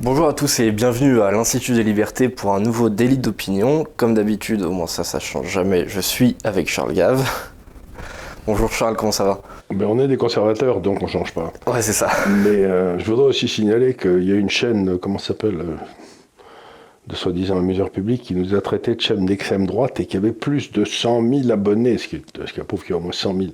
Bonjour à tous et bienvenue à l'Institut des Libertés pour un nouveau délit d'opinion. Comme d'habitude, au moins ça, ça change jamais, je suis avec Charles Gave. Bonjour Charles, comment ça va? Ben, On est des conservateurs, donc on change pas. Ouais, c'est ça. Mais euh, je voudrais aussi signaler qu'il y a une chaîne, euh, comment ça s'appelle euh, de soi-disant amuseurs publics qui nous a traité de chaîne d'extrême droite et qui avait plus de 100 000 abonnés, ce qui, ce qui prouve qu'il y a au moins 100 000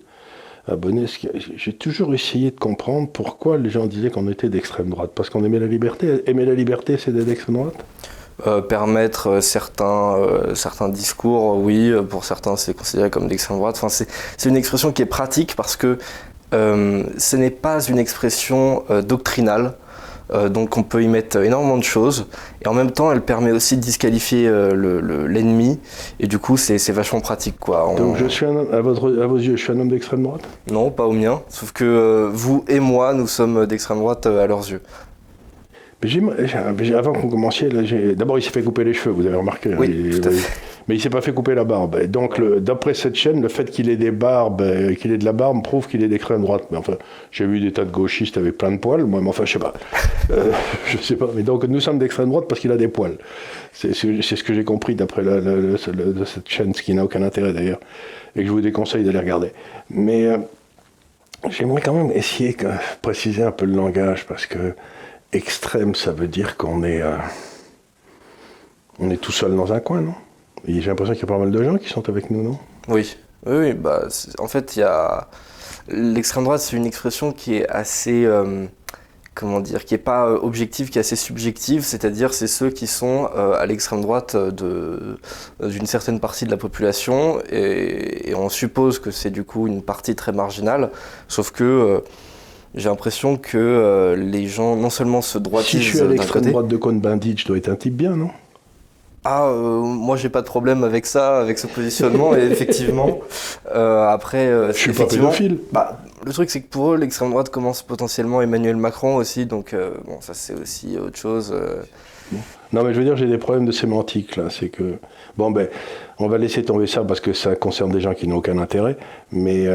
J'ai toujours essayé de comprendre pourquoi les gens disaient qu'on était d'extrême droite. Parce qu'on aimait la liberté. Aimer la liberté, c'est d'extrême droite? Euh, permettre euh, certains, euh, certains discours, oui, pour certains c'est considéré comme d'extrême droite. Enfin, c'est une expression qui est pratique parce que ce n'est pas une expression doctrinale. Donc on peut y mettre énormément de choses. Et en même temps elle permet aussi de disqualifier l'ennemi. Et du coup c'est vachement pratique quoi. Donc je suis un, à, votre, à vos yeux je suis un homme d'extrême droite? Non pas au mien, sauf que vous et moi nous sommes d'extrême droite à leurs yeux. Avant qu'on commence, d'abord il s'est fait couper les cheveux, vous avez remarqué. Hein, oui, Mais il s'est pas fait couper la barbe. donc d'après cette chaîne, le fait qu'il ait des barbes, euh, qu'il ait de la barbe, prouve qu'il est d'extrême droite. Mais enfin, j'ai vu des tas de gauchistes avec plein de poils. Moi, mais enfin, je sais pas. Euh, je sais pas. Mais donc nous sommes d'extrême droite parce qu'il a des poils. C'est ce que j'ai compris d'après cette chaîne, ce qui n'a aucun intérêt d'ailleurs, et que je vous déconseille d'aller regarder. Mais euh, j'aimerais quand même essayer de préciser un peu le langage parce que extrême, ça veut dire qu'on est, euh, on est tout seul dans un coin, non? J'ai l'impression qu'il y a pas mal de gens qui sont avec nous, non? Oui, oui, bah, en fait, il y a l'extrême droite, c'est une expression qui est assez, euh, comment dire, qui est pas euh, objective, qui est assez subjective, c'est-à-dire c'est ceux qui sont à l'extrême droite de d'une certaine partie de la population, et, et on suppose que c'est du coup une partie très marginale, sauf que j'ai l'impression que euh, les gens non seulement se droitisent Si je suis à l'extrême droite de Cohn-Bendit, je dois être un type bien, non? Ah, euh, moi j'ai pas de problème avec ça, avec ce positionnement, et effectivement, euh, après. je suis pas pédophile. Bah, le truc c'est que pour eux, l'extrême droite commence potentiellement Emmanuel Macron aussi, donc bon, ça c'est aussi autre chose. Non, mais je veux dire, j'ai des problèmes de sémantique là. C'est que. Bon, ben, on va laisser tomber ça parce que ça concerne des gens qui n'ont aucun intérêt, mais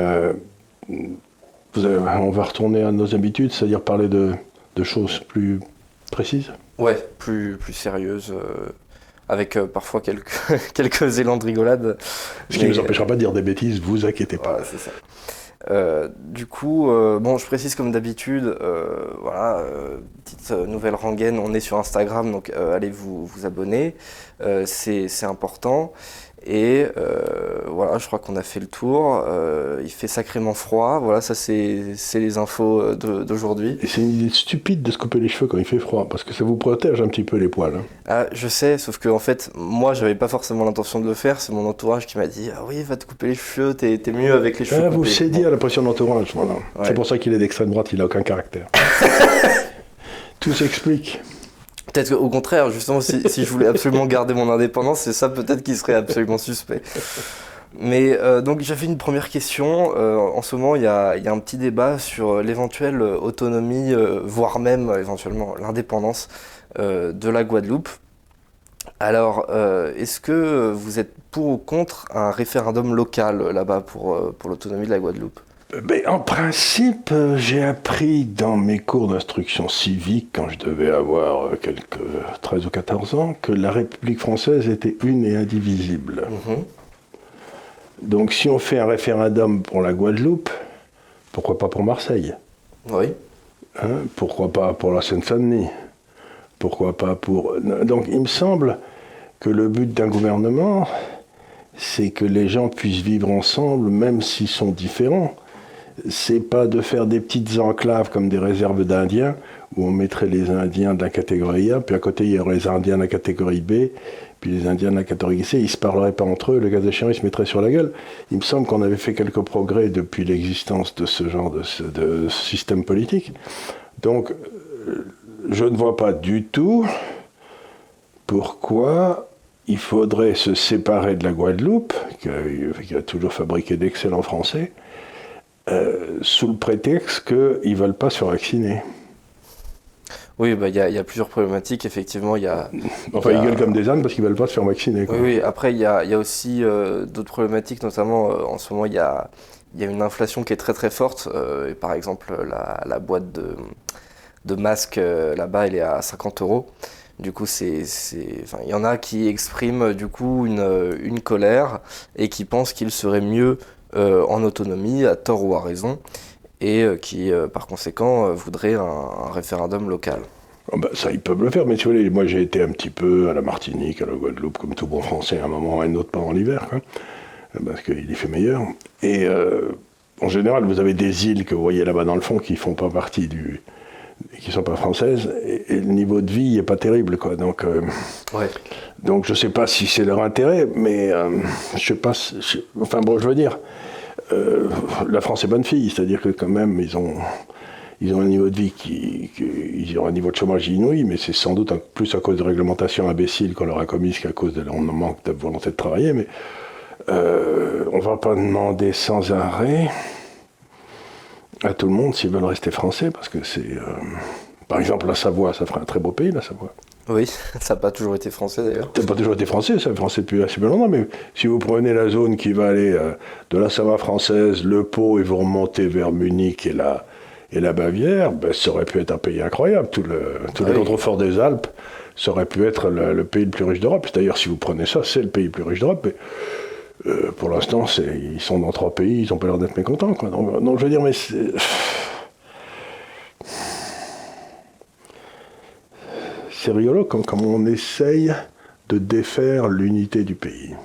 on va retourner à nos habitudes, c'est-à-dire parler de, choses plus précises? Ouais, plus, plus sérieuses, euh, avec euh, parfois quelques, quelques élans de rigolade. Ce qui ne nous empêchera pas de dire des bêtises, vous inquiétez pas. c'est ça. Euh, du coup, bon, je précise comme d'habitude, voilà, petite nouvelle rengaine, on est sur Instagram, donc allez vous, vous abonner, c'est important. Et euh, voilà, je crois qu'on a fait le tour. Euh, il fait sacrément froid. Voilà, ça c'est les infos euh, d'aujourd'hui. Et c'est une idée stupide de se couper les cheveux quand il fait froid, parce que ça vous protège un petit peu les poils. Hein. Ah, je sais, sauf que en fait, moi j'avais pas forcément l'intention de le faire. C'est mon entourage qui m'a dit Ah oui, va te couper les cheveux, t'es mieux avec les cheveux. Ah, vous cédez à la pression d'entourage, voilà. C'est pour ça qu'il est d'extrême droite, il a aucun caractère. Tout s'explique. Peut-être qu'au contraire, justement, si, je voulais absolument garder mon indépendance, c'est ça peut-être qui serait absolument suspect. Mais euh, donc j'avais une première question. Euh, en ce moment, il y, a, un petit débat sur l'éventuelle autonomie, euh, voire même éventuellement l'indépendance de la Guadeloupe. Alors, est-ce que vous êtes pour ou contre un référendum local là-bas pour, pour l'autonomie de la Guadeloupe? Ben, en principe, euh, j'ai appris dans mes cours d'instruction civique, quand je devais avoir euh, quelques 13 ou 14 ans, que la République française était une et indivisible. Mhm. Donc si on fait un référendum pour la Guadeloupe, pourquoi pas pour Marseille? Oui. Hein, pourquoi pas pour la Seine-Saint-Denis? Pourquoi pas pour... Donc il me semble que le but d'un gouvernement, c'est que les gens puissent vivre ensemble, même s'ils sont différents c'est pas de faire des petites enclaves comme des réserves d'Indiens, où on mettrait les Indiens de la catégorie A, puis à côté il y aurait les Indiens de la catégorie B, puis les Indiens de la catégorie C, ils se parleraient pas entre eux, le cas échéant, ils se mettraient sur la gueule. Il me semble qu'on avait fait quelques progrès depuis l'existence de ce genre de, système politique. Donc, je ne vois pas du tout pourquoi il faudrait se séparer de la Guadeloupe, qui a toujours fabriqué d'excellents Français, euh, sous le prétexte qu'ils ne veulent pas se vacciner. Oui, bah, il y, a plusieurs problématiques, effectivement. Y a, enfin, ils gueulent comme des ânes parce qu'ils ne veulent pas se faire vacciner. Oui, oui, après, il y a, aussi euh, d'autres problématiques, notamment euh, en ce moment, il y a, une inflation qui est très très forte. par exemple, la, boîte de de masque là-bas, il est à 50 euros. Du coup, il y en a qui expriment du coup une, une colère et qui pensent qu'il serait mieux en autonomie, à tort ou à raison, et qui, par conséquent, voudraient un référendum local. Ah bah, ça, ils peuvent le faire, mais tu vois, moi j'ai été un petit peu à la Martinique, à la Guadeloupe, comme tout bon français, à un moment à un autre pendant l'hiver, parce qu'il y fait meilleur. Et euh, en général, vous avez des îles que vous voyez là-bas dans le fond qui font pas partie du. Qui sont pas françaises, et, le niveau de vie n'est pas terrible, quoi. Donc, euh, ouais. donc je sais pas si c'est leur intérêt, mais euh, je sais pas. enfin bon, je veux dire, la France est bonne fille, c'est-à-dire que quand même, ils ont ils ont un niveau de vie qui, ils ont un niveau de chômage inouï, mais c'est sans doute plus à cause de réglementations imbéciles qu'on leur a commises qu'à cause de leur manque de volonté de travailler. Mais euh, on ne va pas demander sans arrêt à tout le monde s'ils veulent rester français, parce que c'est, euh, par exemple, la Savoie, ça ferait un très beau pays, la Savoie. Oui, ça n'a pas toujours été français d'ailleurs. Ça n'a pas toujours été français, ça français depuis assez longtemps, mais si vous prenez la zone qui va aller euh, de la Savoie française, le Pau, et vous remontez vers Munich et la, et la Bavière, ben, ça aurait pu être un pays incroyable. Tout le, tout ah contrefort des Alpes, ça aurait pu être le, pays le plus riche d'Europe. D'ailleurs, si vous prenez ça, c'est le pays le plus riche d'Europe. Mais euh, pour l'instant, ils sont dans trois pays, ils n'ont pas l'air d'être mécontents. Donc, je veux dire, mais c'est rigolo comme, on essaye de défaire l'unité du pays.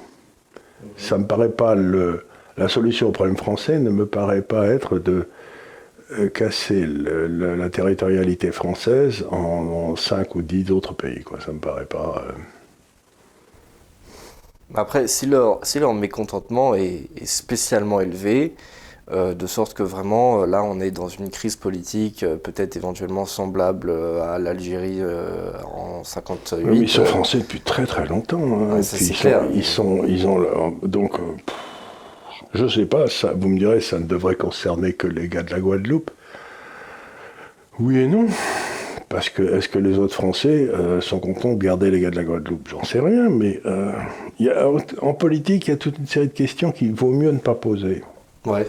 Ça me paraît pas le, la solution au problème français ne me paraît pas être de euh, casser la territorialité française en, 5 ou 10 autres pays. Ça me paraît pas. Euh, Après, si leur, si leur mécontentement est, spécialement élevé, euh, de sorte que vraiment, là, on est dans une crise politique peut-être éventuellement semblable à l'Algérie en 58. ils sont français depuis très très longtemps. Hein. c'est clair. ils, sont, ils ont donc. Je sais pas, ça, vous me direz, ça ne devrait concerner que les gars de la Guadeloupe. Oui et non. Parce que est-ce que les autres Français euh, sont contents de garder les gars de la Guadeloupe? J'en sais rien, mais euh, y a, en politique, il y a toute une série de questions qu'il vaut mieux ne pas poser. Ouais,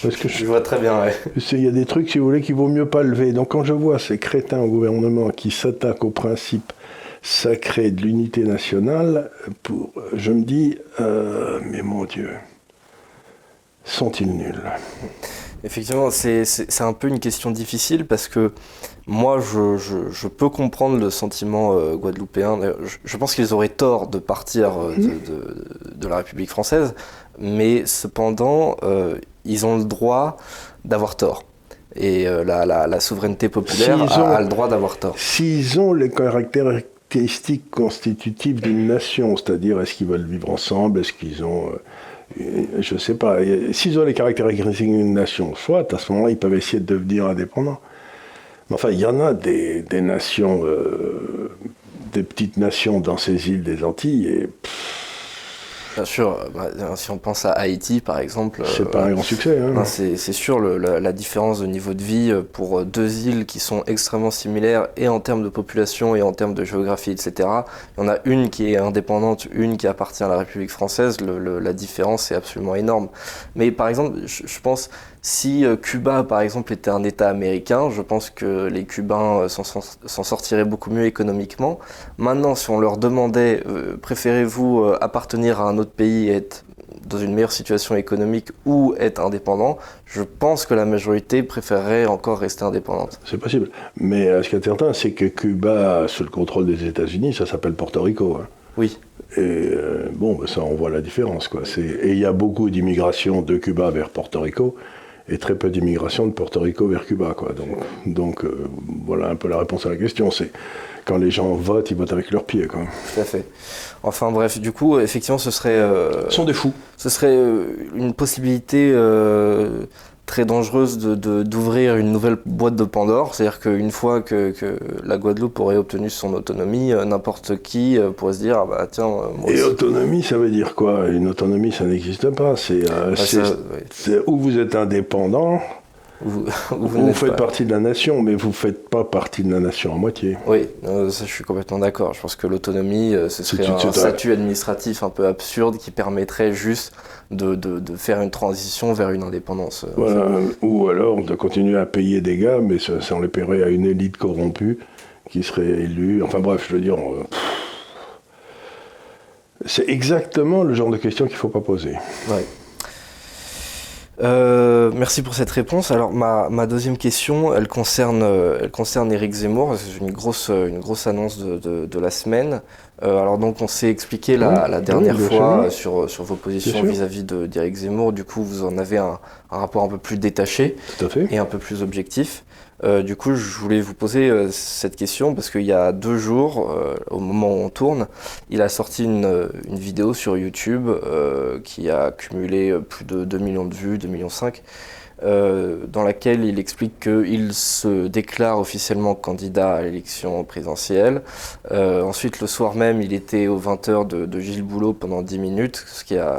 Parce que je, vois très bien, ouais. Il y a des trucs, si vous voulez, qu'il vaut mieux pas lever. Donc quand je vois ces crétins au gouvernement qui s'attaquent au principe sacré de l'unité nationale, pour, je me dis, euh, mais mon Dieu, sont-ils nuls? Effectivement, c'est un peu une question difficile parce que moi, je, peux comprendre le sentiment euh, guadeloupéen. Je, pense qu'ils auraient tort de partir euh, de, la République française, mais cependant, euh, ils ont le droit d'avoir tort. Et la, souveraineté populaire a, le droit d'avoir tort. S'ils ont les caractéristiques constitutives d'une nation, c'est-à-dire est-ce qu'ils veulent vivre ensemble, est-ce qu'ils ont je ne sais pas, s'ils ont les caractéristiques d'une nation, soit à ce moment-là, ils peuvent essayer de devenir indépendants. Mais enfin, il y en a des, nations, euh, des petites nations dans ces îles des Antilles, et Bien sûr, bah, si on pense à Haïti par exemple. C'est pas un grand succès. Hein. C'est sûr, la, différence de niveau de vie euh, pour deux îles qui sont extrêmement similaires et en termes de population et en termes de géographie, etc. Il y en a une qui est indépendante, une qui appartient à la République française. la différence est absolument énorme. Mais par exemple, je pense si euh, Cuba, par exemple, était un État américain, je pense que les Cubains euh, s'en sortiraient beaucoup mieux économiquement. Maintenant, si on leur demandait, euh, préférez-vous appartenir à un autre pays et être dans une meilleure situation économique ou être indépendant, je pense que la majorité préférerait encore rester indépendante. C'est possible. Mais ce qui est certain, c'est que Cuba, sous le contrôle des États-Unis, ça s'appelle Porto Rico. Hein. Oui. Et bon, ben, ça, on voit la différence. Quoi. Et il y a beaucoup d'immigration de Cuba vers Porto Rico et très peu d'immigration de Porto Rico vers Cuba. Quoi. Donc, donc euh, voilà un peu la réponse à la question. C'est quand les gens votent, ils votent avec leurs pieds. Quoi. Tout à fait. Enfin bref, du coup, effectivement, ce serait... Euh, ce sont des fous. Ce serait euh, une possibilité très dangereuse d'ouvrir de, une nouvelle boîte de Pandore. C'est-à-dire qu'une fois que, la Guadeloupe aurait obtenu son autonomie, euh, n'importe qui euh, pourrait se dire ah bah tiens. Euh, moi Et autonomie, ça veut dire quoi? Une autonomie, ça n'existe pas. C'est bah, où vous êtes indépendant. Vous, vous, faites partie de la nation, mais vous ne faites pas partie de la nation à moitié. Oui, ça je suis complètement d'accord. Je pense que l'autonomie, ce serait un statut administratif un peu absurde qui permettrait juste de, de, de, faire une transition vers une indépendance. Voilà, ou alors de continuer à payer des gars, mais ça, ça on les paierait à une élite corrompue qui serait élue. Enfin bref, je veux dire... C'est exactement le genre de question qu'il ne faut pas poser. Euh, merci pour cette réponse. Alors ma, ma deuxième question, elle concerne, euh, elle concerne Éric Zemmour. C'est une grosse, une grosse annonce de, de, de la semaine. Euh, alors donc on s'est expliqué la, la dernière fois sur, sur vos positions vis-à-vis d'Éric Zemmour. Du coup vous en avez un, un, rapport un peu plus détaché et un peu plus objectif. Euh, du coup, je voulais vous poser euh, cette question parce qu'il y a deux jours, euh, au moment où on tourne, il a sorti une, vidéo sur YouTube qui a cumulé plus de 2 millions de vues, 2 millions 5, euh, dans laquelle il explique qu'il se déclare officiellement candidat à l'élection présidentielle. Euh, ensuite, le soir même, il était aux 20h de, Gilles Boulot pendant 10 minutes, euh,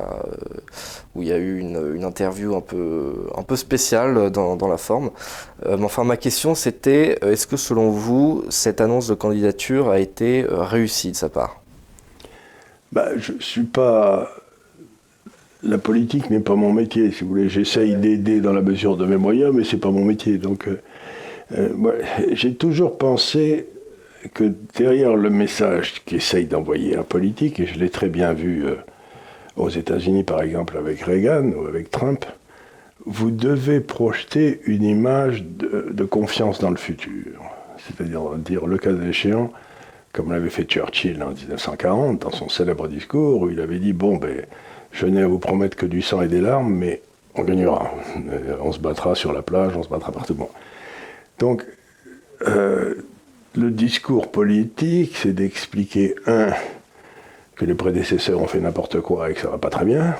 où il y a eu une, interview un peu, un peu spéciale dans, la forme. Enfin, ma question, c'était est-ce que selon vous, cette annonce de candidature a été réussie de sa part? Bah, Je ne suis pas la politique n'est pas mon métier, si vous voulez. J'essaye d'aider dans la mesure de mes moyens, mais c'est pas mon métier. Donc, euh, euh, j'ai toujours pensé que derrière le message qu'essaye d'envoyer un politique, et je l'ai très bien vu euh, aux États-Unis par exemple avec Reagan ou avec Trump, vous devez projeter une image de, de confiance dans le futur. C'est-à-dire dire le cas échéant, comme l'avait fait Churchill en 1940 dans son célèbre discours, où il avait dit bon ben je n'ai à vous promettre que du sang et des larmes, mais on gagnera. Euh, on se battra sur la plage, on se battra partout. Donc, euh, le discours politique, c'est d'expliquer, un, que les prédécesseurs ont fait n'importe quoi et que ça va pas très bien,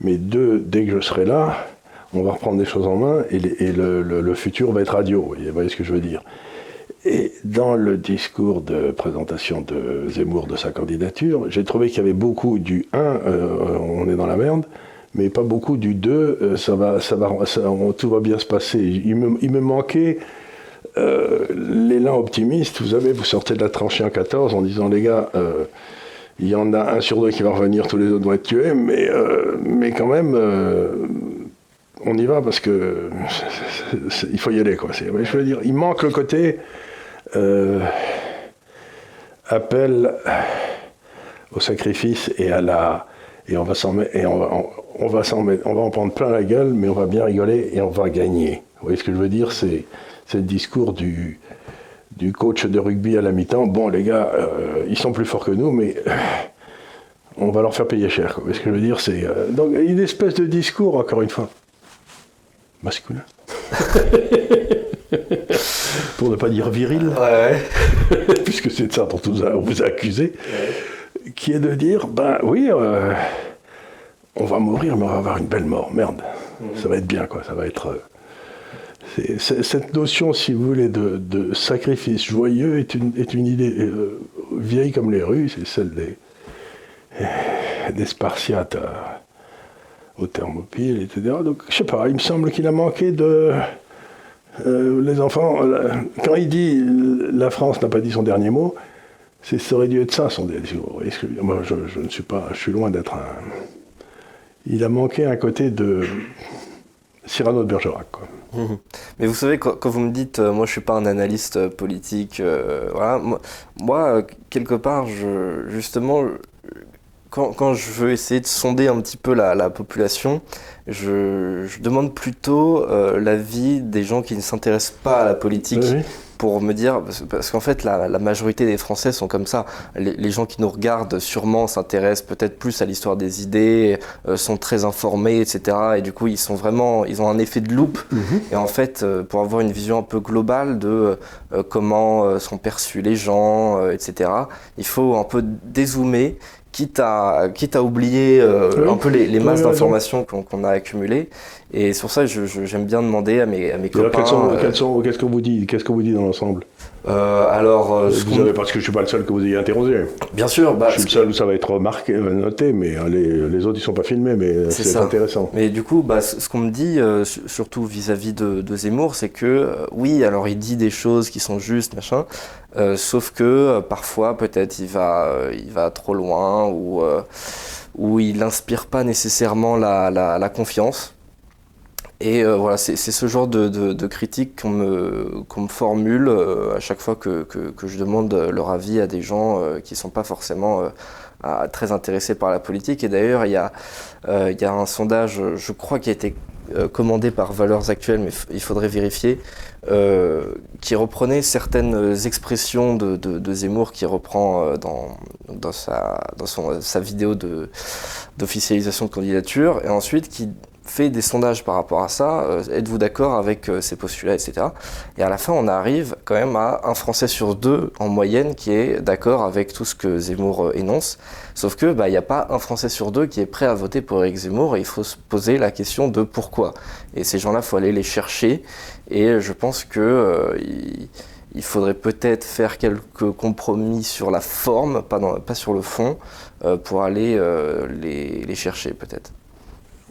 mais deux, dès que je serai là, on va reprendre des choses en main et, le, le, futur va être radio. Vous voyez ce que je veux dire? Et dans le discours de présentation de Zemmour de sa candidature, j'ai trouvé qu'il y avait beaucoup du 1, euh, on est dans la merde, mais pas beaucoup du 2, euh, ça va, ça va, tout va bien se passer. Il me, manquait euh, l'élan optimiste. Vous savez, vous sortez de la tranchée en 14 en disant les gars, il y en a un sur deux qui va revenir, tous les autres vont être tués, mais, mais quand même on y va parce que il faut y aller quoi. Je veux dire, il manque le côté euh, appel au sacrifice et à la et on va s'en et on va, on, va s'en on va en prendre plein la gueule, mais on va bien rigoler et on va gagner. Vous voyez ce que je veux dire? C'est le discours du coach de rugby à la mi-temps. Bon les gars, euh, ils sont plus forts que nous, mais euh, on va leur faire payer cher. Vous voyez ce que je veux dire? C'est donc une espèce de discours encore une fois masculin. pour ne pas dire viril, puisque c'est de ça dont on vous a accusé, qui est de dire, ben oui, euh, on va mourir, mais on va avoir une belle mort, merde, mhm. ça va être bien, quoi, ça va être... Euh, cette notion, si vous voulez, de, sacrifice joyeux est une, est une idée euh, vieille comme les rues, c'est celle des, des Spartiates au Thermopyle, etc. Donc, je sais pas, il me semble qu'il a manqué de euh, les enfants, euh, quand il dit la France n'a pas dit son dernier mot, ça aurait dû être ça son dernier mot. Moi, je, ne suis pas, je suis loin d'être un. Il a manqué un côté de Cyrano de Bergerac. Quoi. Mmh. Mais vous savez, quand, vous me dites, euh, moi je suis pas un analyste politique, voilà, moi, quelque part, justement, quand, quand, je veux essayer de sonder un petit peu la, la population, je, je, demande plutôt euh, l'avis des gens qui ne s'intéressent pas à la politique. Oui. Pour me dire, parce qu'en fait, la, la, majorité des Français sont comme ça. Les, les gens qui nous regardent sûrement s'intéressent peut-être plus à l'histoire des idées, euh, sont très informés, etc. Et du coup, ils sont vraiment, ils ont un effet de loupe. Mm -hmm. Et en fait, euh, pour avoir une vision un peu globale de comment sont perçus les gens, etc., il faut un peu dézoomer quitte à, quitte à oublier euh, oui, un peu les, les masses d'informations qu'on qu a accumulées. Et sur ça, j'aime bien demander à mes, à mes copains. Qu'est-ce qu'on vous dit Qu'est-ce qu'on vous dit dans l'ensemble euh, alors, euh, vous avez, parce que je suis pas le seul que vous ayez interrogé. Bien sûr, bah, je suis le seul où ça va être remarqué, euh, noté, mais les, les, autres ils sont pas filmés, mais c'est intéressant. Mais du coup, bah, ce qu'on me dit, surtout vis-à-vis de, de, Zemmour, c'est que oui, alors il dit des choses qui sont justes, machin, sauf que parfois peut-être il va, il va trop loin ou il n'inspire pas nécessairement la, la, la confiance. Et euh, voilà, c'est ce genre de, de, critiques qu'on me, qu'on me, formule euh, à chaque fois que, que, que, je demande leur avis à des gens euh, qui ne sont pas forcément très intéressés par la politique. Et d'ailleurs, il y, a, il y a un sondage, je crois, qui a été commandé par Valeurs Actuelles, mais il faudrait vérifier, qui reprenait certaines expressions de, de Zemmour qui reprend dans, dans, sa, dans son, sa vidéo d'officialisation de, de candidature, et ensuite qui fait des sondages par rapport à ça, euh, êtes-vous d'accord avec euh, ces postulats, etc. Et à la fin, on arrive quand même à un Français sur deux en moyenne qui est d'accord avec tout ce que Zemmour euh, énonce. Sauf que bah, il n'y a pas un Français sur deux qui est prêt à voter pour Eric Zemmour et il faut se poser la question de pourquoi. Et ces gens-là, il faut aller les chercher. Et je pense que il, faudrait peut-être faire quelques compromis sur la forme, pas, pas sur le fond, pour aller les, les chercher peut-être.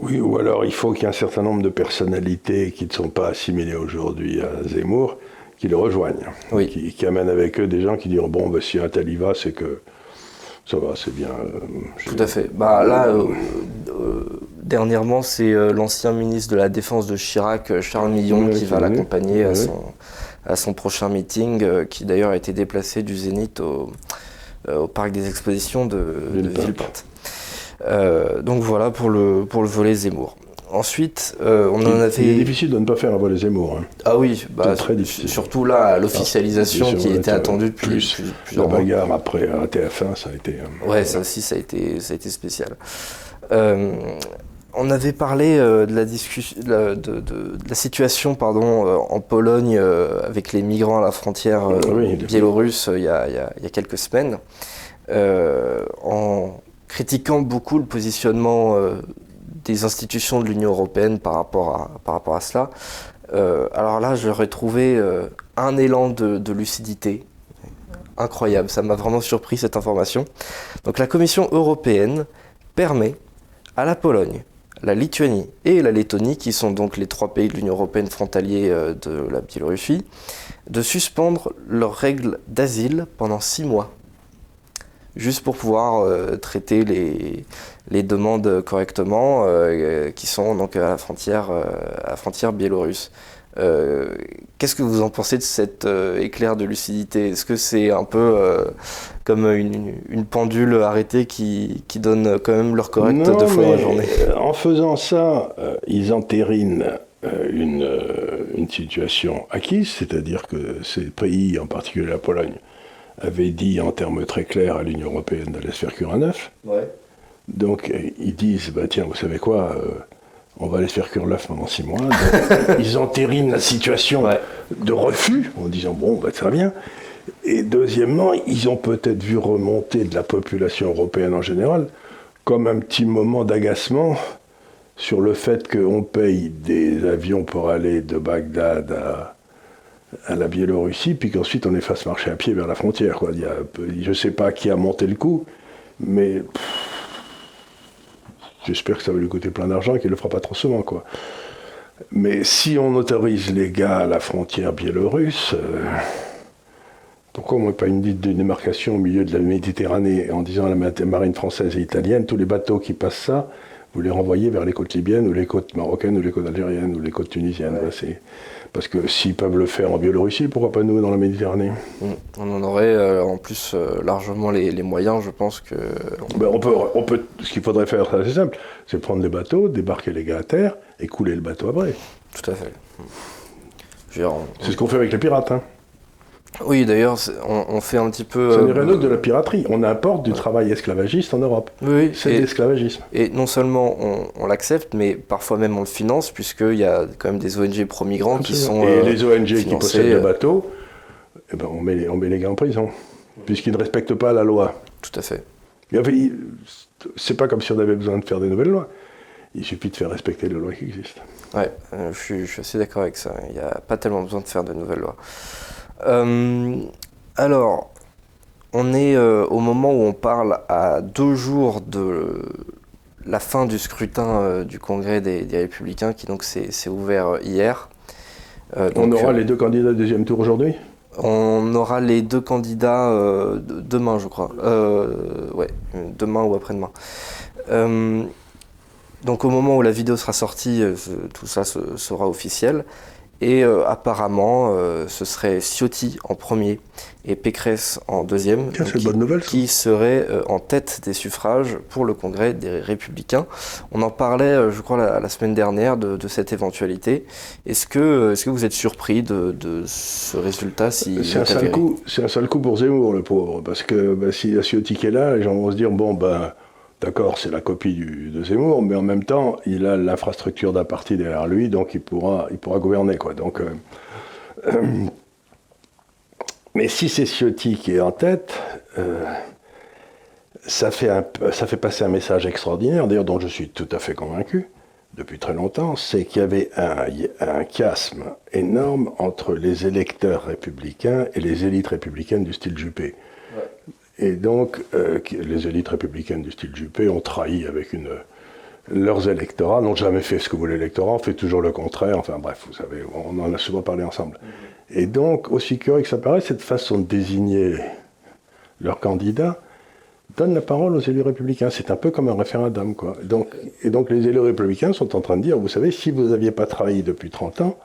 Oui, ou alors il faut qu'il y ait un certain nombre de personnalités qui ne sont pas assimilées aujourd'hui à Zemmour, qui le rejoignent, qui, amènent avec eux des gens qui diront bon, ben, si un tel y va, c'est que ça va, c'est bien. Euh, Tout à fait. Bah, là, euh, euh, dernièrement, c'est l'ancien ministre de la Défense de Chirac, Charles Millon, qui va l'accompagner à, son, à son prochain meeting, qui d'ailleurs a été déplacé du Zénith au, au parc des expositions de, de Villepinte. Euh, donc voilà pour le, pour le volet Zemmour. Ensuite, euh, on en a fait. Il est difficile de ne pas faire un volet Zemmour. Hein. Ah oui, bah, très difficile. Surtout là, l'officialisation ah, qui était attendue depuis plus, plus, La bagarre après à TF1, ça a été. Euh, ouais, ça aussi, ça a été, ça a été spécial. on avait parlé de, la discussion, de, de, la situation pardon, en Pologne avec les migrants à la frontière biélorusse il y, a, il, y a, il y, a, quelques semaines. en critiquant beaucoup le positionnement euh, des institutions de l'Union européenne par rapport à, cela. Euh, alors là, j'aurais trouvé euh, un élan de, lucidité incroyable. Ça m'a vraiment surpris cette information. Donc la Commission européenne permet à la Pologne, la Lituanie et la Lettonie, qui sont donc les trois pays de l'Union européenne frontaliers de la Biélorussie, de suspendre leurs règles d'asile pendant six mois juste pour pouvoir euh, traiter les, les, demandes correctement euh, qui sont donc à la frontière, euh, à la frontière biélorusse. Qu'est-ce que vous en pensez de cet éclair de lucidité? Est-ce que c'est un peu comme une, une, pendule arrêtée qui, qui, donne quand même leur correct deux fois dans la journée? En faisant ça, ils entérinent une, une situation acquise, c'est-à-dire que ces pays, en particulier la Pologne, avait dit en termes très clairs à l'Union européenne d'aller se faire cuire un œuf. Donc euh, ils disent, bah, tiens, vous savez quoi, euh, on va aller se faire cuire l'œuf pendant six mois. ils entérinent la situation de refus en disant, bon, bah, très bien. Et deuxièmement, ils ont peut-être vu remonter de la population européenne en général comme un petit moment d'agacement sur le fait qu'on paye des avions pour aller de Bagdad à, à la Biélorussie, puis qu'ensuite on les fasse marcher à pied vers la frontière. Quoi. je ne sais pas qui a monté le coup, mais j'espère que ça va lui coûter plein d'argent et qu'il ne le fera pas trop souvent. Quoi. Mais si on autorise les gars à la frontière biélorusse, euh, pourquoi on ne met pas une dite de démarcation au milieu de la Méditerranée en disant à la marine française et italienne, tous les bateaux qui passent ça, vous les renvoyez vers les côtes libyennes ou les côtes marocaines ou les côtes algériennes ou les côtes tunisiennes. Parce que s'ils peuvent le faire en Biélorussie, pourquoi pas nous dans la Méditerranée mm. On en aurait euh, en plus euh, largement les, moyens, je pense que. Ben, on, peut, on peut, ce qu'il faudrait faire, c'est assez simple c'est prendre les bateaux, débarquer les gars à terre et couler le bateau après. Tout à fait. C'est ce qu'on fait avec les pirates. Hein. Oui, d'ailleurs, on, fait un petit peu. C'est une euh, de la piraterie. On importe du travail esclavagiste en Europe. Oui, c'est de l'esclavagisme. Et non seulement on, l'accepte, mais parfois même on le finance, puisqu'il y a quand même des ONG pro-migrants qui sont. Et les ONG qui possèdent les euh, bateaux, eh ben on, met les, on met les gars en prison, puisqu'ils ne respectent pas la loi. Tout à fait. C'est pas comme si on avait besoin de faire des nouvelles lois. Il suffit de faire respecter les lois qui existent. Ouais, euh, je, suis, je, suis, assez d'accord avec ça. Il n'y a pas tellement besoin de faire de nouvelles lois. Euh, alors, on est euh, au moment où on parle à deux jours de la fin du scrutin euh, du Congrès des, des, Républicains, qui donc s'est ouvert hier. Donc, on aura les deux candidats au deuxième tour aujourd'hui? On aura les deux candidats euh, demain, je crois. Euh, ouais, demain ou après-demain. Euh, donc au moment où la vidéo sera sortie, tout ça sera officiel. Et euh, apparemment, euh, ce serait Ciotti en premier et Pécresse en deuxième, Tiens, qui, bonne nouvelle, qui serait euh, en tête des suffrages pour le Congrès des Républicains. On en parlait, je crois, la, la semaine dernière de, de cette éventualité. Est-ce que, est -ce que vous êtes surpris de, de ce résultat si C'est un, sale coup, un sale coup pour Zemmour, le pauvre, parce que bah, si Ciotti est là, les gens vont se dire, bon, ben... D'accord, c'est la copie de Zemmour, mais en même temps, il a l'infrastructure d'un parti derrière lui, donc il pourra, gouverner. Euh, mais si c'est Ciotti qui est en tête, euh, ça, fait un, ça fait passer un message extraordinaire, d'ailleurs dont je suis tout à fait convaincu depuis très longtemps, c'est qu'il y avait un, un chiasme énorme entre les électeurs républicains et les élites républicaines du style Juppé. Et donc, euh, les élites républicaines du style Juppé ont trahi avec une. Leurs électorats n'ont jamais fait ce que voulait l'électorat, on fait toujours le contraire. Enfin bref, vous savez, on en a souvent parlé ensemble. Mm-hmm. Et donc, aussi curieux que ça paraît, cette façon de désigner leurs candidats donne la parole aux élus républicains. C'est un peu comme un référendum, quoi. Donc, et donc, les élus républicains sont en train de dire, vous savez, si vous n'aviez pas trahi depuis 30 ans,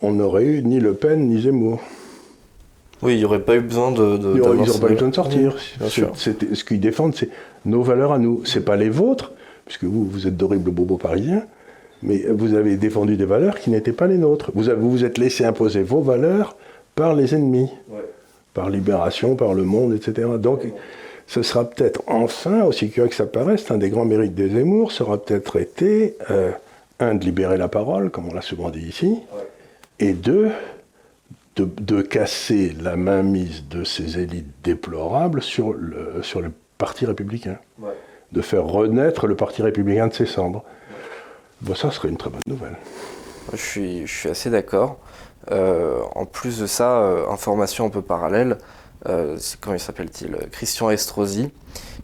on n'aurait eu ni Le Pen ni Zemmour. Oui, il n'y aurait pas eu besoin de. de ils n'auraient pas eu besoin de sortir. ce qu'ils défendent, c'est nos valeurs à nous. C'est pas les vôtres, puisque vous, vous êtes d'horribles bobos parisiens, mais vous avez défendu des valeurs qui n'étaient pas les nôtres. Vous vous, vous êtes laissé imposer vos valeurs par les ennemis, ouais. par Libération, par Le Monde, etc. Donc, ce sera peut-être enfin, aussi curieux que ça paraisse, un des grands mérites des Zemmour sera peut-être été, euh, un, de libérer la parole, comme on l'a souvent dit ici, ouais. et deux, de, de, casser la mainmise de ces élites déplorables sur le, sur le Parti républicain. Ouais. De faire renaître le Parti républicain de ses cendres. Bon, ça serait une très bonne nouvelle. Je suis, je suis assez d'accord. Euh, en plus de ça, euh, information un peu parallèle, euh, comment il s'appelle-t-il? Christian Estrosi,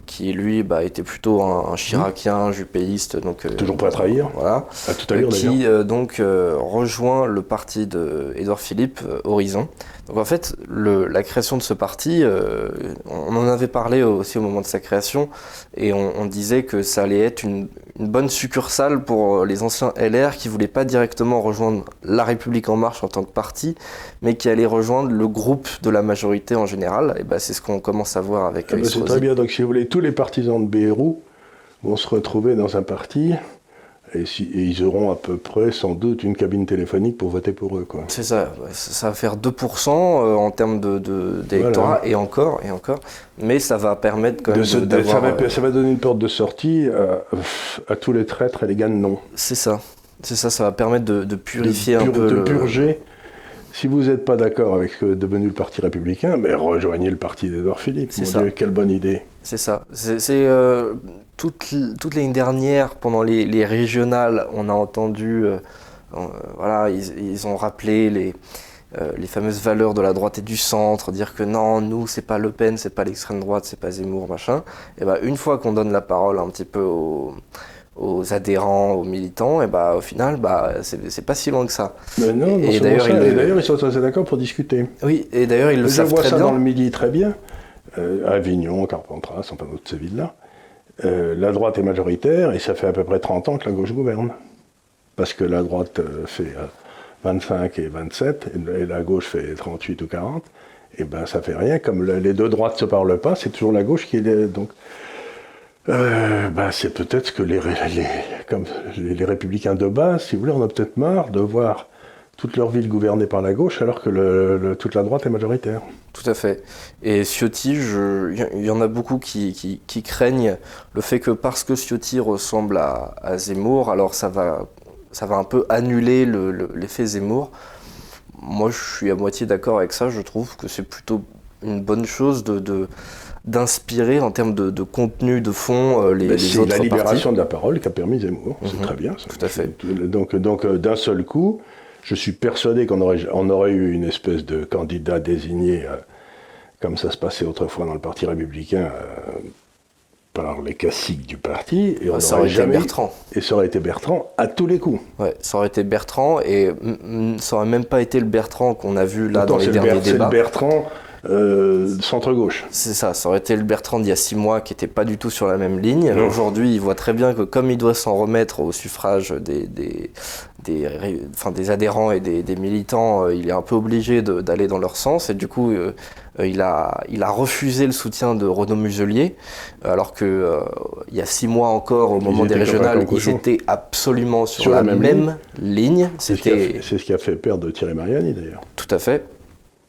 qui lui bah, était plutôt un, un chiracien, un juppéiste. Donc, euh, Toujours pas à trahir. Voilà. À tout à l'heure Qui euh, donc euh, rejoint le parti d'Edouard Philippe, Horizon. Donc en fait, le, la création de ce parti, euh, on en avait parlé aussi au moment de sa création, et on, on disait que ça allait être une, une, bonne succursale pour les anciens LR qui voulaient pas directement rejoindre La République en Marche en tant que parti, mais qui allaient rejoindre le groupe de la majorité en général. Et ben c'est ce qu'on commence à voir avec. Eh ben c'est très bien. Donc si vous voulez, tous les partisans de Bérou vont se retrouver dans un parti et, si, et, ils auront à peu près, sans doute, une cabine téléphonique pour voter pour eux. C'est ça, ça va faire 2% euh, en termes d'électorat, de, de, voilà. et encore, et encore. Mais ça va permettre quand même de, de ça, va, euh... ça va donner une porte de sortie à, à tous les traîtres et les gars de non. C'est ça, c'est ça, ça va permettre de, purifier pur, un peu. De purger. Si vous n'êtes pas d'accord avec ce que est devenu le Parti républicain, mais rejoignez le parti d'Edouard Philippe. C'est ça. Dieu, quelle bonne idée. C'est ça. C'est euh, toute, toute l'année dernière, pendant les, les, régionales, on a entendu, euh, voilà, ils, ils, ont rappelé les, euh, les fameuses valeurs de la droite et du centre, dire que non, nous, c'est pas Le Pen, c'est pas l'extrême droite, c'est pas Zemmour, machin. Et ben, une fois qu'on donne la parole un petit peu aux aux adhérents, aux militants, et bah au final, bah c'est pas si loin que ça. Mais non, et, d'ailleurs ils, ils, sont assez d'accord pour discuter. Oui, et d'ailleurs ils le Je savent vois très ça bien. dans le Midi très bien, euh, Avignon, Carpentras, enfin toutes ces villes-là. Euh, la droite est majoritaire et ça fait à peu près 30 ans que la gauche gouverne. Parce que la droite euh, fait 25 et 27 et la gauche fait 38 ou 40. Et ben ça fait rien, comme le, les deux droites se parlent pas, c'est toujours la gauche qui est donc. Euh, ben c'est peut-être que les, comme les, républicains de base, si vous voulez, on a peut-être marre de voir toute leur ville gouvernée par la gauche alors que toute la droite est majoritaire. Tout à fait. Et Ciotti, il y en a beaucoup qui, craignent le fait que parce que Ciotti ressemble à, Zemmour, alors ça va, ça va un peu annuler l'effet le, Zemmour. Moi, je suis à moitié d'accord avec ça. Je trouve que c'est plutôt une bonne chose de, d'inspirer en termes de, contenu, de fond, euh, les, les autres C'est la libération de la parole qui a permis Zemmour. C'est mhm. très bien. Ça. Tout à fait. Donc, donc euh, d'un seul coup, je suis persuadé qu'on aurait, on aurait eu une espèce de candidat désigné, euh, comme ça se passait autrefois dans le Parti républicain, par les classiques du parti. Et on ça aurait été Bertrand. Et ça aurait été Bertrand à tous les coups. Ouais, ça aurait été Bertrand, et ça aurait même pas été le Bertrand qu'on a vu là dans les derniers débats. C'est le Bertrand euh, centre-gauche. C'est ça, ça aurait été le Bertrand d'il y a six mois qui n'était pas du tout sur la même ligne. Aujourd'hui, il voit très bien que comme il doit s'en remettre au suffrage des, des, des, enfin, des adhérents et des, militants, euh, il est un peu obligé d'aller dans leur sens. Et du coup, euh, il, a, il a refusé le soutien de Renaud Muselier, alors que il y a six mois encore, au moment des régionales, ils étaient absolument sur, la, même, ligne. C'est ce, ce, qui a fait perdre Thierry Mariani d'ailleurs. Tout à fait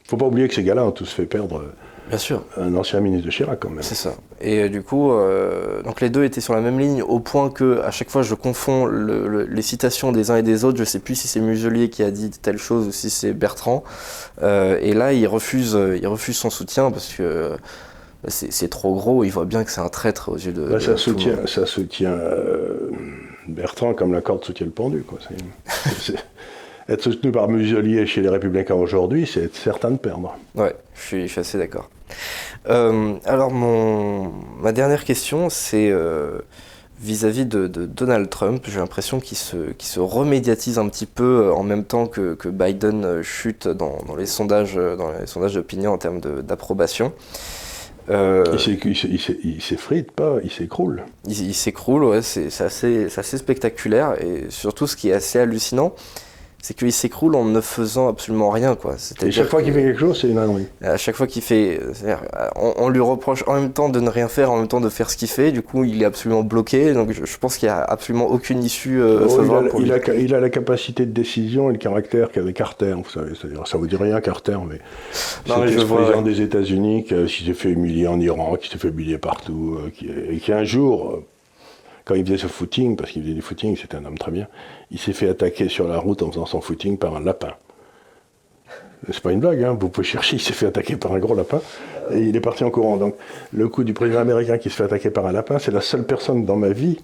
faut pas oublier que ces gars-là ont tous fait perdre Bien sûr. un ancien ministre de Chirac quand même. C'est ça. Et euh, du coup, euh, donc les deux étaient sur la même ligne au point que à chaque fois je confonds les citations des uns et des autres. Je sais plus si c'est Muselier qui a dit telle chose ou si c'est Bertrand. Euh, et là, il refuse, il refuse son soutien parce que c'est trop gros. Il voit bien que c'est un traître aux yeux de. Ça, soutient, ça soutient Bertrand comme la corde soutient le pendu. Quoi être soutenu par Muselier chez les Républicains aujourd'hui, c'est certain de perdre. Ouais, je suis, assez d'accord. Euh, alors, mon, ma dernière question, c'est euh, vis-à-vis de, Donald Trump. J'ai l'impression qu'il se, se remédiatise un petit peu euh, en même temps que, Biden chute dans, les sondages, dans les sondages d'opinion en termes d'approbation. Euh, il s'effrite pas, il s'écroule. Il, s'écroule, ouais, c'est assez, assez, spectaculaire et surtout ce qui est assez hallucinant, c'est qu'il s'écroule en ne faisant absolument rien. Quoi. Et chaque fois qu'il fait quelque chose, c'est une ânerie. À chaque fois qu'il fait. On, lui reproche en même temps de ne rien faire, en même temps de faire ce qu'il fait. Du coup, il est absolument bloqué. Donc, je, pense qu'il n'y a absolument aucune issue euh, oh, favorable il, a, il, a, la capacité de décision et le caractère qu'avait Carter. Vous savez, c'est-à-dire, ça vous dit rien, Carter, mais. c'est le président des États-Unis qui, s'est fait humilier en Iran, qui s'est fait humilier partout, euh, qui, et qui un jour quand il faisait ce footing, parce qu'il faisait du footing, c'était un homme très bien, il s'est fait attaquer sur la route en faisant son footing par un lapin. C'est pas une blague, hein vous pouvez chercher, il s'est fait attaquer par un gros lapin et il est parti en courant. Donc le coup du président américain qui se fait attaquer par un lapin, c'est la seule personne dans ma vie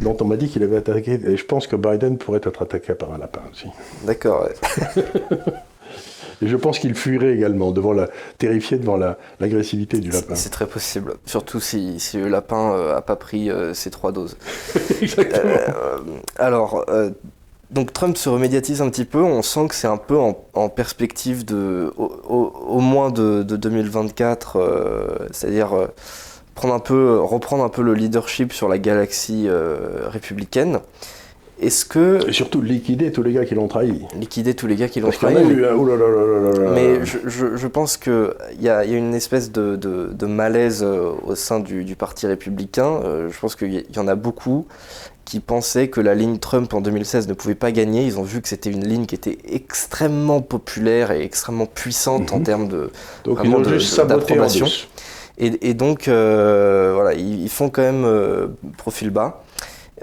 dont on m'a dit qu'il avait attaqué. Et je pense que Biden pourrait être attaqué par un lapin aussi. D'accord. Et je pense qu'il fuirait également, devant la, terrifié devant l'agressivité du lapin. C'est très possible, surtout si, le lapin n'a euh, pas pris euh, ses trois doses. Exactement. Euh, alors, donc Trump se remédiatise un petit peu, on sent que c'est un peu en, perspective de, au, moins de, 2024, c'est-à-dire prendre un peu, reprendre un peu le leadership sur la galaxie républicaine. Est-ce que. Et surtout liquider tous les gars qui l'ont trahi. Liquider tous les gars qui l'ont trahi. mais je, pense qu'il y, a, une espèce de, malaise euh, au sein du, Parti républicain. Euh, je pense qu'il y en a beaucoup qui pensaient que la ligne Trump en 2016 ne pouvait pas gagner. Ils ont vu que c'était une ligne qui était extrêmement populaire et extrêmement puissante en mhm. termes de d'approbation. Et, et, donc, euh, voilà, ils, font quand même profil bas.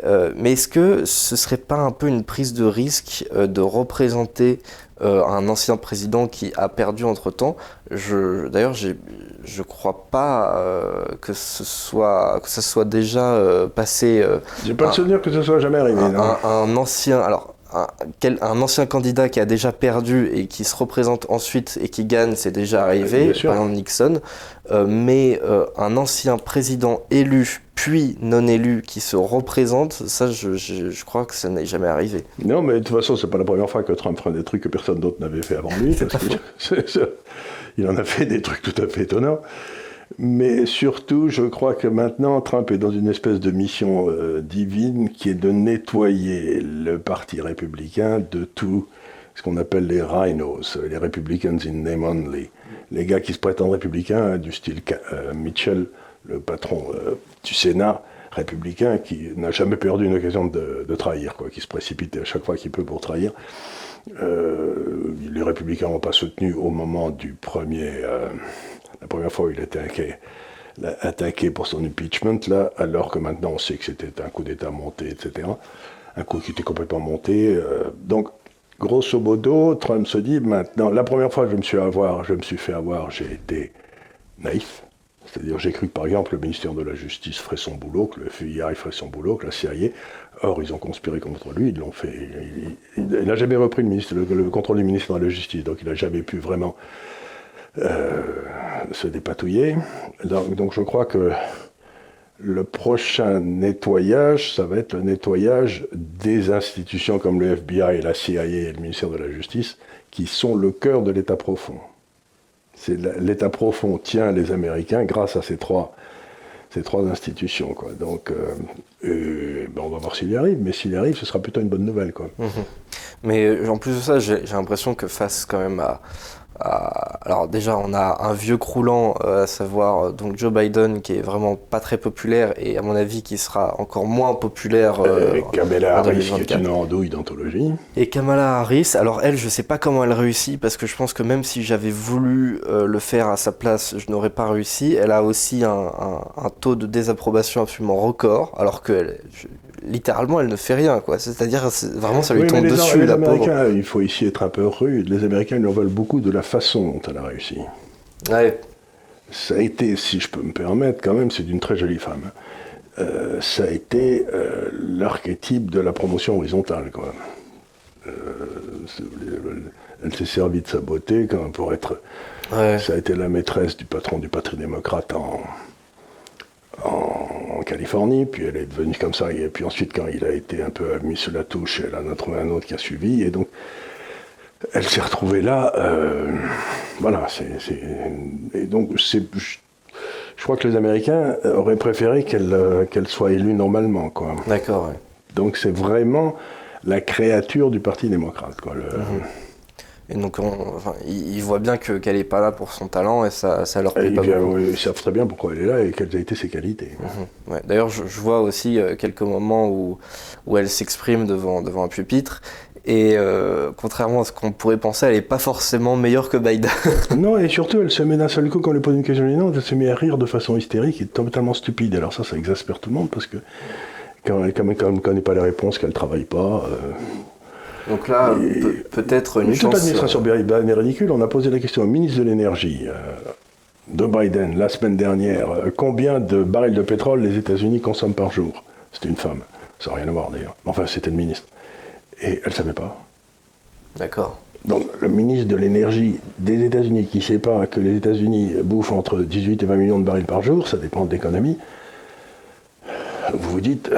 Euh, mais est-ce que ce serait pas un peu une prise de risque euh, de représenter euh, un ancien président qui a perdu entre-temps? D'ailleurs, je ne crois pas que, ce soit, que ça soit déjà passé... J'ai pas le souvenir que ce soit jamais arrivé. Un, un, ancien... Alors, un, un, ancien candidat qui a déjà perdu et qui se représente ensuite et qui gagne, c'est déjà arrivé, par exemple Nixon, mais un ancien président élu puis non élu qui se représente, ça je, crois que ça n'est jamais arrivé. Non, mais de toute façon, c'est pas la première fois que Trump ferait des trucs que personne d'autre n'avait fait avant lui. il en a fait des trucs tout à fait étonnants. Mais surtout, je crois que maintenant, Trump est dans une espèce de mission euh, divine qui est de nettoyer le Parti républicain de tout ce qu'on appelle les rhinos, les Republicans in name only. Les gars qui se prétendent républicains, du style euh, Mitchell, le patron euh, du Sénat républicain, qui n'a jamais perdu une occasion de, trahir, quoi, qui se précipite à chaque fois qu'il peut pour trahir. Les républicains n'ont pas soutenu au moment du premier, la première fois il a été attaqué, pour son impeachment, là, alors que maintenant on sait que c'était un coup d'État monté, etc. Un coup qui était complètement monté. donc, grosso modo, Trump se dit maintenant, la première fois que je me suis, fait avoir, j'ai été naïf. C'est-à-dire, j'ai cru que par exemple le ministère de la Justice ferait son boulot, que le FBI ferait son boulot, que la CIA. Or, ils ont conspiré contre lui, ils l'ont fait. Il n'a jamais repris le, ministre, le, contrôle du ministère de la Justice, donc il n'a jamais pu vraiment euh, se dépatouiller. Donc, je crois que le prochain nettoyage, ça va être le nettoyage des institutions comme le FBI, la CIA et le ministère de la Justice, qui sont le cœur de l'État profond. L'État profond tient les Américains grâce à ces trois, ces trois institutions. Donc, euh, euh, ben, on va voir s'il y arrive, mais s'il y arrive, ce sera plutôt une bonne nouvelle. Mhm. Mais en plus de ça, j'ai l'impression que face quand même à, alors déjà, on a un vieux croulant, euh, à savoir euh, donc Joe Biden, qui est vraiment pas très populaire et à mon avis qui sera encore moins populaire. Euh, Kamala Harris, qui est une andouille d'anthologie. Et Kamala Harris, alors elle, je sais pas comment elle réussit parce que je pense que même si j'avais voulu le faire à sa place, je n'aurais pas réussi. Elle a aussi un, taux de désapprobation absolument record, alors que littéralement, elle ne fait rien, quoi. C'est-à-dire, vraiment, ça lui tombe dessus, la Américains, Il faut ici être un peu rude. Les Américains lui en veulent beaucoup de la façon dont elle a réussi. Ouais. Ça a été, si je peux me permettre, quand même, c'est d'une très jolie femme. Euh, ça a été euh, l'archétype de la promotion horizontale, quoi. Euh, elle s'est servie de sa beauté pour être. Ça a été la maîtresse du patron du Parti démocrate en, en, Californie, puis elle est devenue comme ça, et puis ensuite quand il a été un peu mis sur la touche, elle en a trouvé un autre qui a suivi, et donc elle s'est retrouvée là, euh, voilà, c'est, et donc c'est, je crois que les Américains auraient préféré qu'elle, euh, qu'elle soit élue normalement, quoi. D'accord, Donc c'est vraiment la créature du Parti démocrate, quoi. Le, mhm. Et donc, ils, voient bien qu'elle n'est pas là pour son talent et ça, ça leur plaît pas beaucoup. Ils savent très bien pourquoi elle est là et quelles ont été ses qualités. Mhm. D'ailleurs, je, vois aussi euh, quelques moments où, où elle s'exprime devant, devant un pupitre. Et euh, contrairement à ce qu'on pourrait penser, elle n'est pas forcément meilleure que Biden. non, et surtout, elle se met d'un seul coup, quand on lui pose une question gênante, elle se met à rire de façon hystérique et totalement stupide. Alors ça, ça exaspère tout le monde parce que quand elle ne connaît pas les réponses, qu'elle ne travaille pas. Euh, donc là, peut-être une chance... Toute l'administration euh, est ridicule. On a posé la question au ministre de l'Énergie euh, de Biden la semaine dernière. Euh, combien de barils de pétrole les États-Unis consomment par jour? C'était une femme. Ça n'a rien à voir d'ailleurs. Enfin, c'était le ministre. Et elle ne savait pas. D'accord. Donc le ministre de l'énergie des États-Unis qui ne sait pas que les États-Unis bouffent entre 18 et 20 millions de barils par jour, ça dépend de l'économie, vous vous dites,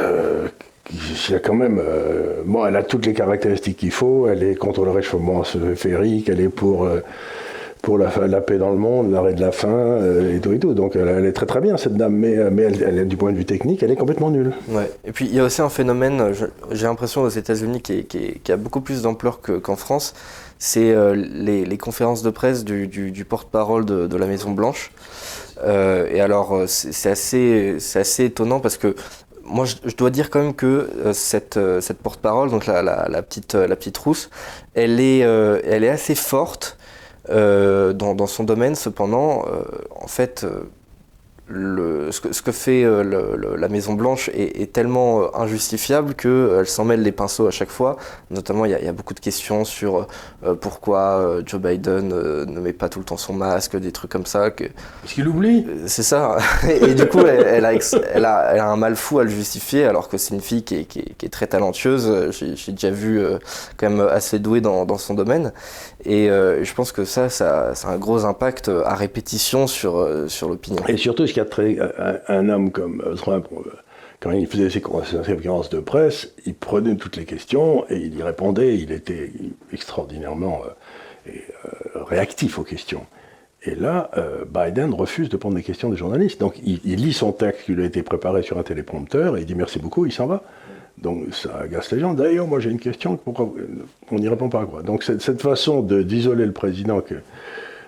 il y a quand même. Euh, bon, elle a toutes les caractéristiques qu'il faut. Elle est contre le réchauffement féerique, elle est pour, euh, pour la, paix dans le monde, l'arrêt de la faim euh, et tout et tout. Donc elle, est très très bien cette dame, mais, mais elle, du point de vue technique, elle est complètement nulle. Ouais. Et puis il y a aussi un phénomène, j'ai l'impression aux États-Unis qui, qui, a beaucoup plus d'ampleur qu'en France, c'est les, conférences de presse du, porte-parole de, de, la Maison Blanche. et alors c'est assez, assez étonnant parce que moi, je, dois dire quand même que euh, cette, euh, cette porte-parole, donc la, la, petite, euh, la petite rousse, elle est, elle est assez forte dans, dans, son domaine. Cependant, en fait, le, ce, que, ce, que, fait euh, la Maison Blanche est, tellement euh, injustifiable qu'elle euh, s'en mêle les pinceaux à chaque fois. Notamment, il y, a, beaucoup de questions sur pourquoi Joe Biden ne met pas tout le temps son masque, des trucs comme ça. Que... Parce qu'il oublie C'est ça. et, du coup, elle, a, elle, a, un mal fou à le justifier, alors que c'est une fille qui est, qui est, très talentueuse. J'ai déjà vu quand même assez douée dans, dans son domaine. Et je pense que ça, ça, ça, a un gros impact à répétition sur, sur l'opinion. Et surtout, ce qui a très, un, homme comme Trump, quand il faisait ses conférences de presse, il prenait toutes les questions et il y répondait. Il était extraordinairement euh, euh, réactif aux questions. Et là, euh, Biden refuse de prendre les questions des journalistes. Donc il, lit son texte qui lui a été préparé sur un téléprompteur et il dit merci beaucoup, il s'en va. Donc ça agace les gens. D'ailleurs, moi j'ai une question, pourquoi on n'y répond pas quoi? Donc cette, façon d'isoler le président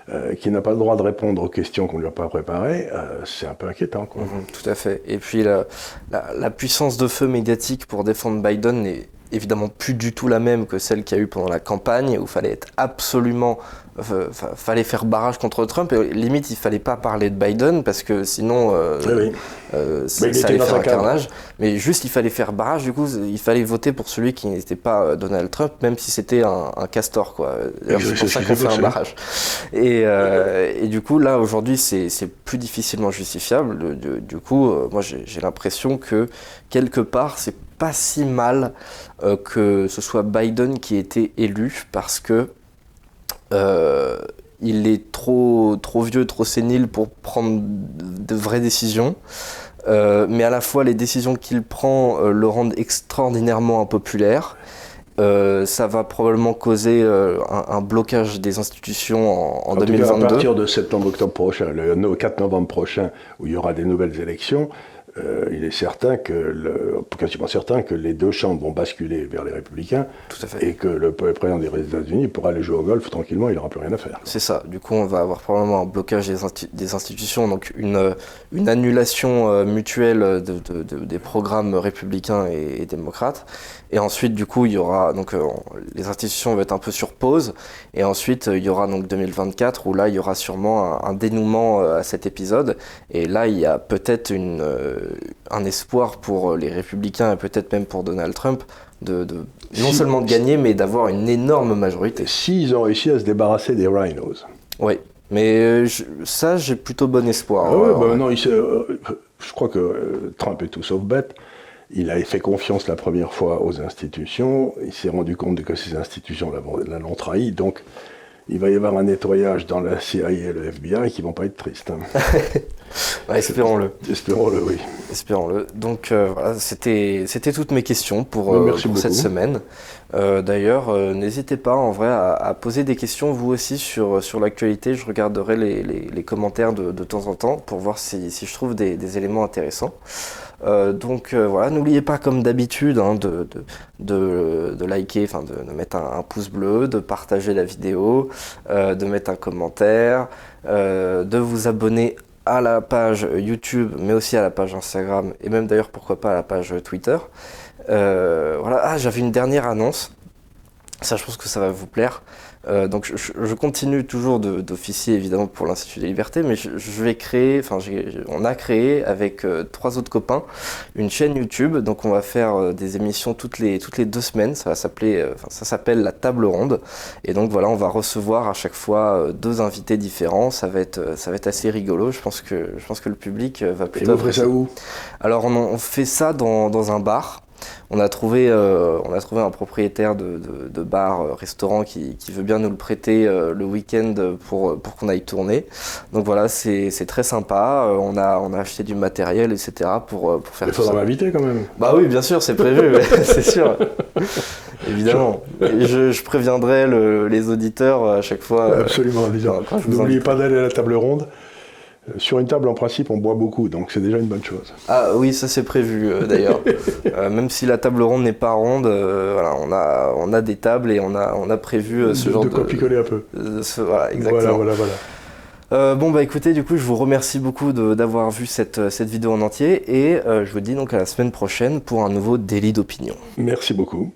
euh, qui n'a pas le droit de répondre aux questions qu'on ne lui a pas préparées, euh, c'est un peu inquiétant. Quoi. Mhm, tout à fait. Et puis la, puissance de feu médiatique pour défendre Biden est évidemment plus du tout la même que celle qu'il y a eu pendant la campagne, où il fallait être absolument euh, fallait faire barrage contre Trump et limite il fallait pas parler de Biden parce que sinon euh, euh, ça allait faire un carnage. Mais juste il fallait faire barrage du coup il fallait voter pour celui qui n'était pas Donald Trump même si c'était un, castor quoi. C'est pour ça qu'on fait un barrage. Et, et, du coup là aujourd'hui c'est plus difficilement justifiable. Du, coup moi j'ai l'impression que quelque part c'est pas si mal que ce soit Biden qui ait été élu parce que euh, il est trop, trop vieux, trop sénile pour prendre de vraies décisions. Euh, mais à la fois, les décisions qu'il prend euh, le rendent extraordinairement impopulaire. ça va probablement causer un, blocage des institutions en, en, 2022. à partir de septembre-octobre prochain, le 4 novembre prochain, où il y aura des nouvelles élections, euh, il est certain que, le, quasiment certain que les deux chambres vont basculer vers les républicains et que le président des États-Unis pourra aller jouer au golf tranquillement, il n'aura plus rien à faire. C'est ça. Du coup, on va avoir probablement un blocage des, institutions, donc une, une annulation euh, mutuelle des programmes républicains et, démocrates. Et ensuite, du coup, il y aura donc euh, les institutions vont être un peu sur pause. Et ensuite, il y aura donc 2024 où là, il y aura sûrement un, un dénouement à cet épisode. Et là, il y a peut-être une un espoir pour les républicains et peut-être même pour Donald Trump de, non seulement de gagner, mais d'avoir une énorme majorité. S'ils ont réussi à se débarrasser des rhinos. Oui, mais euh, ça, j'ai plutôt bon espoir. Ah bah non, euh, je crois que euh, Trump est tout sauf bête. Il a fait confiance la première fois aux institutions. Il s'est rendu compte que ces institutions l'ont trahi. Donc, il va y avoir un nettoyage dans la CIA et le FBI qui vont pas être tristes. Hein. espérons-le. Espérons-le, oui. Espérons-le. Donc euh, voilà, c'était toutes mes questions pour, euh, cette semaine. Euh, d'ailleurs, n'hésitez pas en vrai à, poser des questions vous aussi sur, sur l'actualité. Je regarderai les, les, commentaires de, de, temps en temps pour voir si, si je trouve des, des éléments intéressants. Euh, donc euh, voilà, n'oubliez pas comme d'habitude hein, de, liker, enfin de, mettre un, pouce bleu, de partager la vidéo, euh, de mettre un commentaire, de vous abonner à la page YouTube, mais aussi à la page Instagram, et même d'ailleurs pourquoi pas à la page Twitter. voilà, ah, j'avais une dernière annonce. Ça, je pense que ça va vous plaire. Euh, donc je, continue toujours d'officier évidemment pour l'Institut des Libertés, mais je, vais créer, enfin on a créé avec euh, trois autres copains une chaîne YouTube. Donc on va faire euh, des émissions toutes les toutes les deux semaines. Ça va s'appeler, ça s'appelle la table ronde. Et donc voilà, on va recevoir à chaque fois deux invités différents. Ça va être ça va être assez rigolo. Je pense que je pense que le public va plutôt. Et vous ferez ça où? Alors on, on, fait ça dans, dans un bar. On a trouvé, euh, on a trouvé un propriétaire de, bar, euh, restaurant qui, veut bien nous le prêter euh, le week-end pour, pour qu'on aille tourner. Donc voilà, c'est très sympa. on, a, on a acheté du matériel, etc. pour, pour faire Il faudra m'inviter quand même. Bah oui, bien sûr, c'est prévu, c'est sûr. Évidemment. je, préviendrai les auditeurs à chaque fois. Absolument, N'oubliez pas d'aller à la table ronde. Sur une table, en principe, on boit beaucoup, donc c'est déjà une bonne chose. Ah oui, ça c'est prévu euh, d'ailleurs. Euh, même si la table ronde n'est pas ronde, euh, voilà, on a, on a des tables et on a, on a prévu ce genre de... De quoi picoler un peu. voilà, exactement. Voilà, voilà, voilà. bon bah écoutez, du coup je vous remercie beaucoup d'avoir vu cette, cette vidéo en entier et je vous dis donc à la semaine prochaine pour un nouveau délit d'opinion. Merci beaucoup.